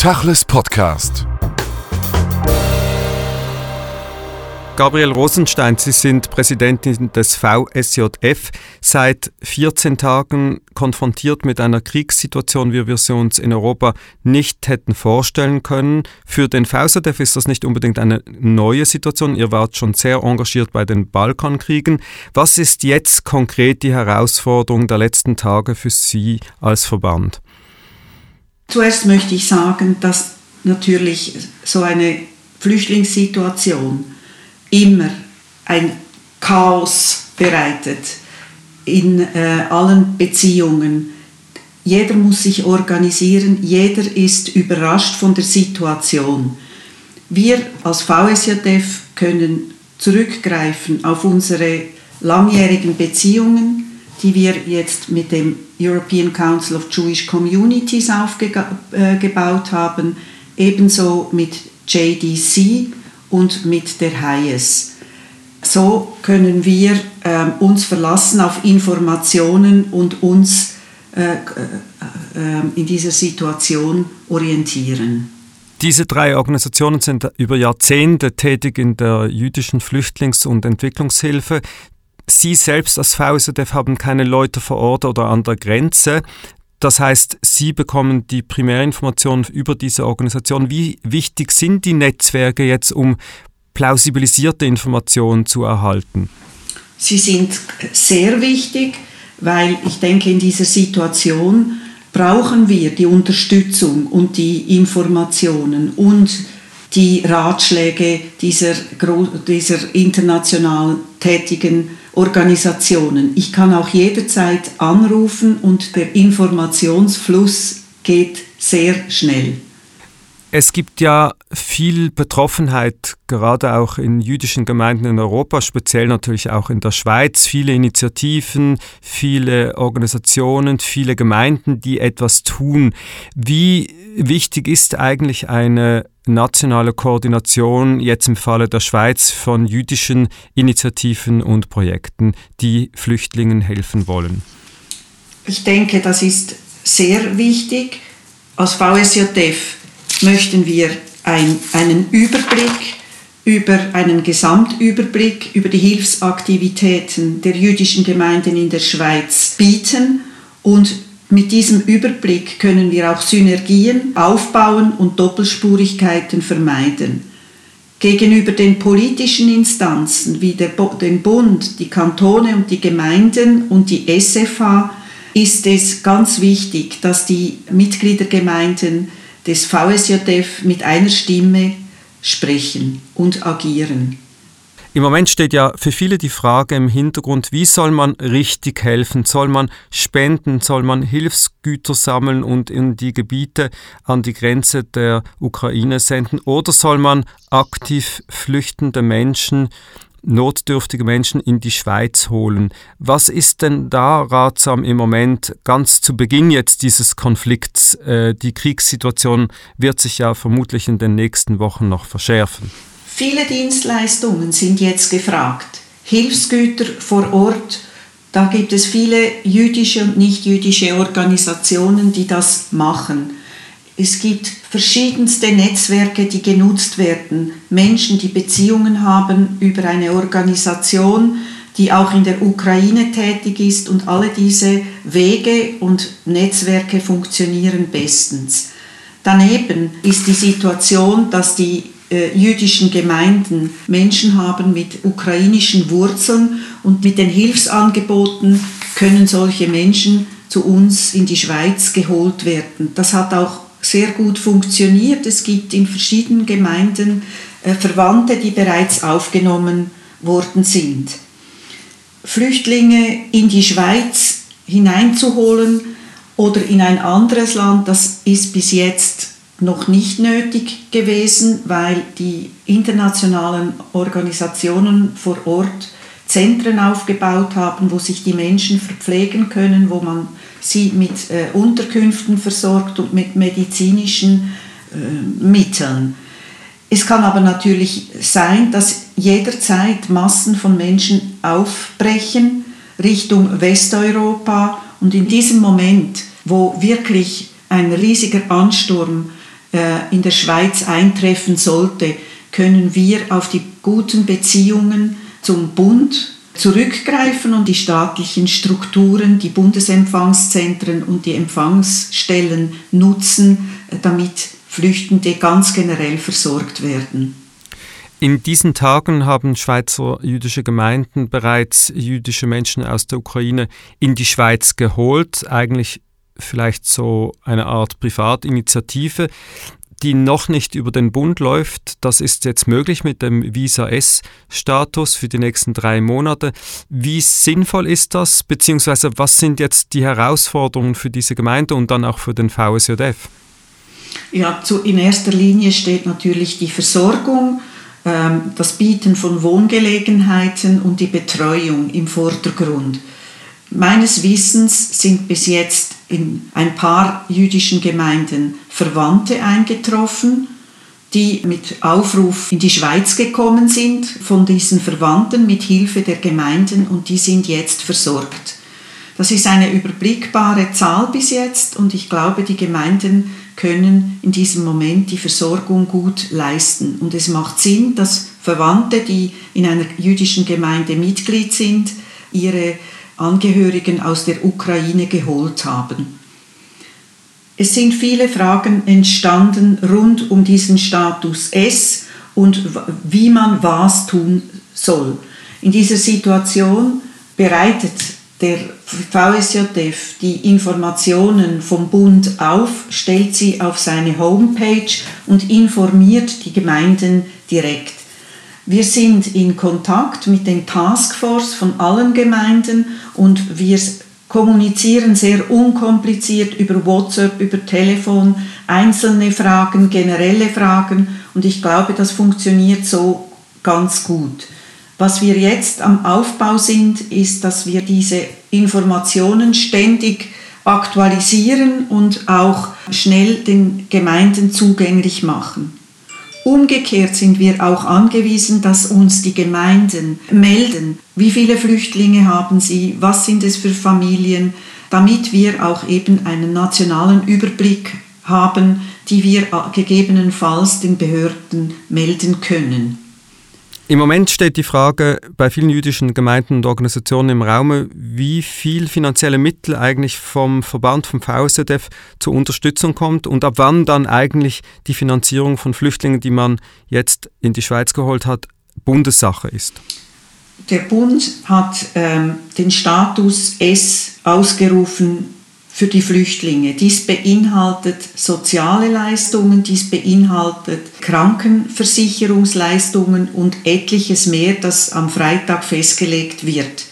Tachles Podcast. Gabriel Rosenstein, Sie sind Präsidentin des VSJF, seit 14 Tagen konfrontiert mit einer Kriegssituation, wie wir sie uns in Europa nicht hätten vorstellen können. Für den VSJF ist das nicht unbedingt eine neue Situation. Ihr wart schon sehr engagiert bei den Balkankriegen. Was ist jetzt konkret die Herausforderung der letzten Tage für Sie als Verband? Zuerst möchte ich sagen, dass natürlich so eine Flüchtlingssituation immer ein Chaos bereitet in äh, allen Beziehungen. Jeder muss sich organisieren, jeder ist überrascht von der Situation. Wir als VSJF können zurückgreifen auf unsere langjährigen Beziehungen, die wir jetzt mit dem European Council of Jewish Communities aufgebaut äh, haben, ebenso mit JDC und mit der HIS. So können wir äh, uns verlassen auf Informationen und uns äh, äh, äh, in dieser Situation orientieren. Diese drei Organisationen sind über Jahrzehnte tätig in der jüdischen Flüchtlings- und Entwicklungshilfe. Sie selbst als VSDF haben keine Leute vor Ort oder an der Grenze. Das heißt, Sie bekommen die Primärinformationen über diese Organisation. Wie wichtig sind die Netzwerke jetzt, um plausibilisierte Informationen zu erhalten? Sie sind sehr wichtig, weil ich denke, in dieser Situation brauchen wir die Unterstützung und die Informationen und die Ratschläge dieser, dieser international tätigen Organisationen. Ich kann auch jederzeit anrufen und der Informationsfluss geht sehr schnell. Es gibt ja viel Betroffenheit, gerade auch in jüdischen Gemeinden in Europa, speziell natürlich auch in der Schweiz. Viele Initiativen, viele Organisationen, viele Gemeinden, die etwas tun. Wie wichtig ist eigentlich eine nationale Koordination jetzt im Falle der Schweiz von jüdischen Initiativen und Projekten, die Flüchtlingen helfen wollen? Ich denke, das ist sehr wichtig. Als VSJF möchten wir ein, einen Überblick über einen Gesamtüberblick über die Hilfsaktivitäten der jüdischen Gemeinden in der Schweiz bieten und mit diesem Überblick können wir auch Synergien aufbauen und Doppelspurigkeiten vermeiden. Gegenüber den politischen Instanzen wie der, den Bund, die Kantone und die Gemeinden und die SFH ist es ganz wichtig, dass die Mitgliedergemeinden des VSJF mit einer Stimme sprechen und agieren. Im Moment steht ja für viele die Frage im Hintergrund, wie soll man richtig helfen? Soll man spenden? Soll man Hilfsgüter sammeln und in die Gebiete an die Grenze der Ukraine senden? Oder soll man aktiv flüchtende Menschen notdürftige Menschen in die Schweiz holen. Was ist denn da ratsam im Moment ganz zu Beginn jetzt dieses Konflikts? Äh, die Kriegssituation wird sich ja vermutlich in den nächsten Wochen noch verschärfen. Viele Dienstleistungen sind jetzt gefragt. Hilfsgüter vor Ort, da gibt es viele jüdische und nicht jüdische Organisationen, die das machen. Es gibt verschiedenste Netzwerke, die genutzt werden. Menschen, die Beziehungen haben über eine Organisation, die auch in der Ukraine tätig ist und alle diese Wege und Netzwerke funktionieren bestens. Daneben ist die Situation, dass die äh, jüdischen Gemeinden Menschen haben mit ukrainischen Wurzeln und mit den Hilfsangeboten können solche Menschen zu uns in die Schweiz geholt werden. Das hat auch sehr gut funktioniert. Es gibt in verschiedenen Gemeinden äh, Verwandte, die bereits aufgenommen worden sind. Flüchtlinge in die Schweiz hineinzuholen oder in ein anderes Land, das ist bis jetzt noch nicht nötig gewesen, weil die internationalen Organisationen vor Ort Zentren aufgebaut haben, wo sich die Menschen verpflegen können, wo man sie mit äh, Unterkünften versorgt und mit medizinischen äh, Mitteln. Es kann aber natürlich sein, dass jederzeit Massen von Menschen aufbrechen Richtung Westeuropa und in diesem Moment, wo wirklich ein riesiger Ansturm äh, in der Schweiz eintreffen sollte, können wir auf die guten Beziehungen zum Bund zurückgreifen und die staatlichen Strukturen, die Bundesempfangszentren und die Empfangsstellen nutzen, äh, damit Flüchtende ganz generell versorgt werden. In diesen Tagen haben Schweizer jüdische Gemeinden bereits jüdische Menschen aus der Ukraine in die Schweiz geholt, eigentlich vielleicht so eine Art Privatinitiative die noch nicht über den Bund läuft. Das ist jetzt möglich mit dem Visa S-Status für die nächsten drei Monate. Wie sinnvoll ist das, beziehungsweise was sind jetzt die Herausforderungen für diese Gemeinde und dann auch für den VSJF? Ja, zu, in erster Linie steht natürlich die Versorgung, ähm, das Bieten von Wohngelegenheiten und die Betreuung im Vordergrund. Meines Wissens sind bis jetzt in ein paar jüdischen Gemeinden Verwandte eingetroffen, die mit Aufruf in die Schweiz gekommen sind von diesen Verwandten mit Hilfe der Gemeinden und die sind jetzt versorgt. Das ist eine überblickbare Zahl bis jetzt und ich glaube, die Gemeinden können in diesem Moment die Versorgung gut leisten. Und es macht Sinn, dass Verwandte, die in einer jüdischen Gemeinde Mitglied sind, ihre Angehörigen aus der Ukraine geholt haben. Es sind viele Fragen entstanden rund um diesen Status S und wie man was tun soll. In dieser Situation bereitet der VSJF die Informationen vom Bund auf, stellt sie auf seine Homepage und informiert die Gemeinden direkt. Wir sind in Kontakt mit den Taskforce von allen Gemeinden und wir kommunizieren sehr unkompliziert über WhatsApp, über Telefon, einzelne Fragen, generelle Fragen und ich glaube, das funktioniert so ganz gut. Was wir jetzt am Aufbau sind, ist, dass wir diese Informationen ständig aktualisieren und auch schnell den Gemeinden zugänglich machen. Umgekehrt sind wir auch angewiesen, dass uns die Gemeinden melden, wie viele Flüchtlinge haben sie, was sind es für Familien, damit wir auch eben einen nationalen Überblick haben, die wir gegebenenfalls den Behörden melden können. Im Moment steht die Frage bei vielen jüdischen Gemeinden und Organisationen im Raum, wie viel finanzielle Mittel eigentlich vom Verband, vom VSDF zur Unterstützung kommt und ab wann dann eigentlich die Finanzierung von Flüchtlingen, die man jetzt in die Schweiz geholt hat, Bundessache ist. Der Bund hat ähm, den Status S ausgerufen für die Flüchtlinge. Dies beinhaltet soziale Leistungen, dies beinhaltet Krankenversicherungsleistungen und etliches mehr, das am Freitag festgelegt wird.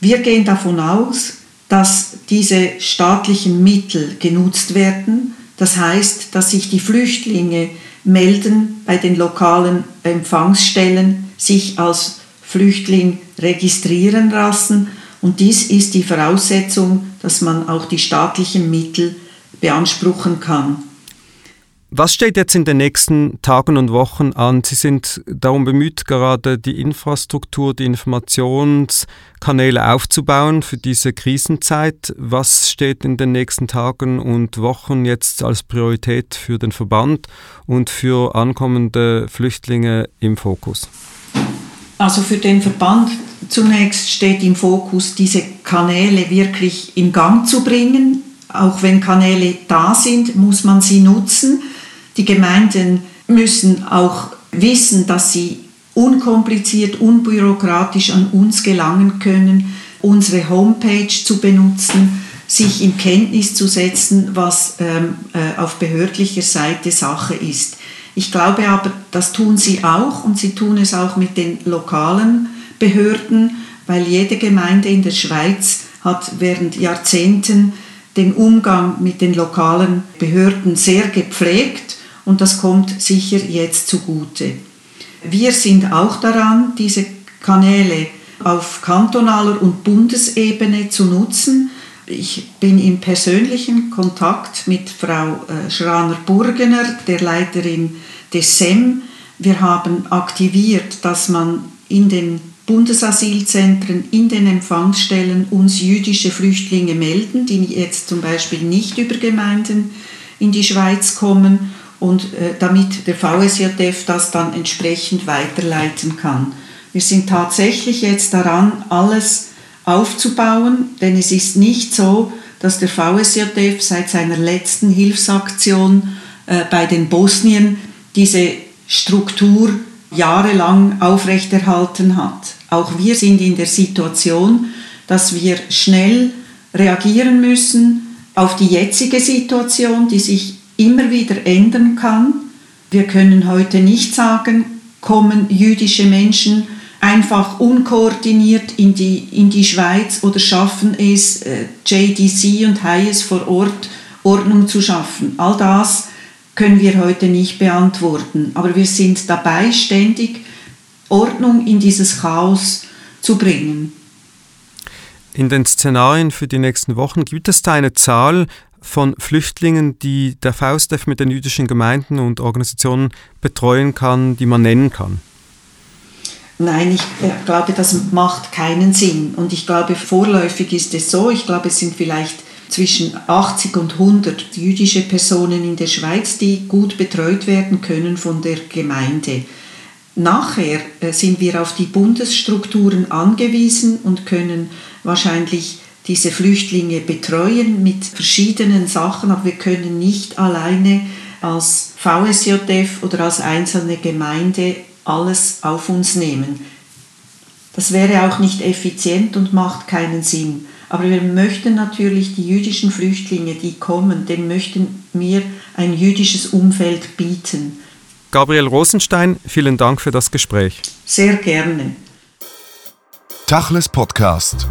Wir gehen davon aus, dass diese staatlichen Mittel genutzt werden. Das heißt, dass sich die Flüchtlinge melden bei den lokalen Empfangsstellen, sich als Flüchtling registrieren lassen und dies ist die Voraussetzung, dass man auch die staatlichen Mittel beanspruchen kann. Was steht jetzt in den nächsten Tagen und Wochen an? Sie sind darum bemüht, gerade die Infrastruktur, die Informationskanäle aufzubauen für diese Krisenzeit. Was steht in den nächsten Tagen und Wochen jetzt als Priorität für den Verband und für ankommende Flüchtlinge im Fokus? Also für den Verband zunächst steht im Fokus, diese Kanäle wirklich in Gang zu bringen. Auch wenn Kanäle da sind, muss man sie nutzen. Die Gemeinden müssen auch wissen, dass sie unkompliziert, unbürokratisch an uns gelangen können, unsere Homepage zu benutzen, sich in Kenntnis zu setzen, was ähm, äh, auf behördlicher Seite Sache ist. Ich glaube aber, das tun sie auch und sie tun es auch mit den lokalen Behörden, weil jede Gemeinde in der Schweiz hat während Jahrzehnten den Umgang mit den lokalen Behörden sehr gepflegt und das kommt sicher jetzt zugute. Wir sind auch daran, diese Kanäle auf kantonaler und Bundesebene zu nutzen. Ich bin im persönlichen Kontakt mit Frau äh, Schraner-Burgener, der Leiterin des SEM. Wir haben aktiviert, dass man in den Bundesasylzentren, in den Empfangsstellen uns jüdische Flüchtlinge melden, die jetzt zum Beispiel nicht über Gemeinden in die Schweiz kommen und äh, damit der VSJF das dann entsprechend weiterleiten kann. Wir sind tatsächlich jetzt daran, alles aufzubauen, denn es ist nicht so, dass der VSJF seit seiner letzten Hilfsaktion äh, bei den Bosnien diese Struktur jahrelang aufrechterhalten hat. Auch wir sind in der Situation, dass wir schnell reagieren müssen auf die jetzige Situation, die sich immer wieder ändern kann. Wir können heute nicht sagen, kommen jüdische Menschen einfach unkoordiniert in die, in die Schweiz oder schaffen es, äh, JDC und Hayes vor Ort Ordnung zu schaffen. All das können wir heute nicht beantworten, aber wir sind dabei, ständig Ordnung in dieses Chaos zu bringen. In den Szenarien für die nächsten Wochen gibt es da eine Zahl von Flüchtlingen, die der VSDF mit den jüdischen Gemeinden und Organisationen betreuen kann, die man nennen kann? Nein, ich glaube, das macht keinen Sinn. Und ich glaube, vorläufig ist es so, ich glaube, es sind vielleicht zwischen 80 und 100 jüdische Personen in der Schweiz, die gut betreut werden können von der Gemeinde. Nachher äh, sind wir auf die Bundesstrukturen angewiesen und können wahrscheinlich diese Flüchtlinge betreuen mit verschiedenen Sachen, aber wir können nicht alleine als VSJF oder als einzelne Gemeinde alles auf uns nehmen. Das wäre auch nicht effizient und macht keinen Sinn. Aber wir möchten natürlich die jüdischen Flüchtlinge, die kommen, denen möchten wir ein jüdisches Umfeld bieten. Gabriel Rosenstein, vielen Dank für das Gespräch. Sehr gerne. Tachles Podcast.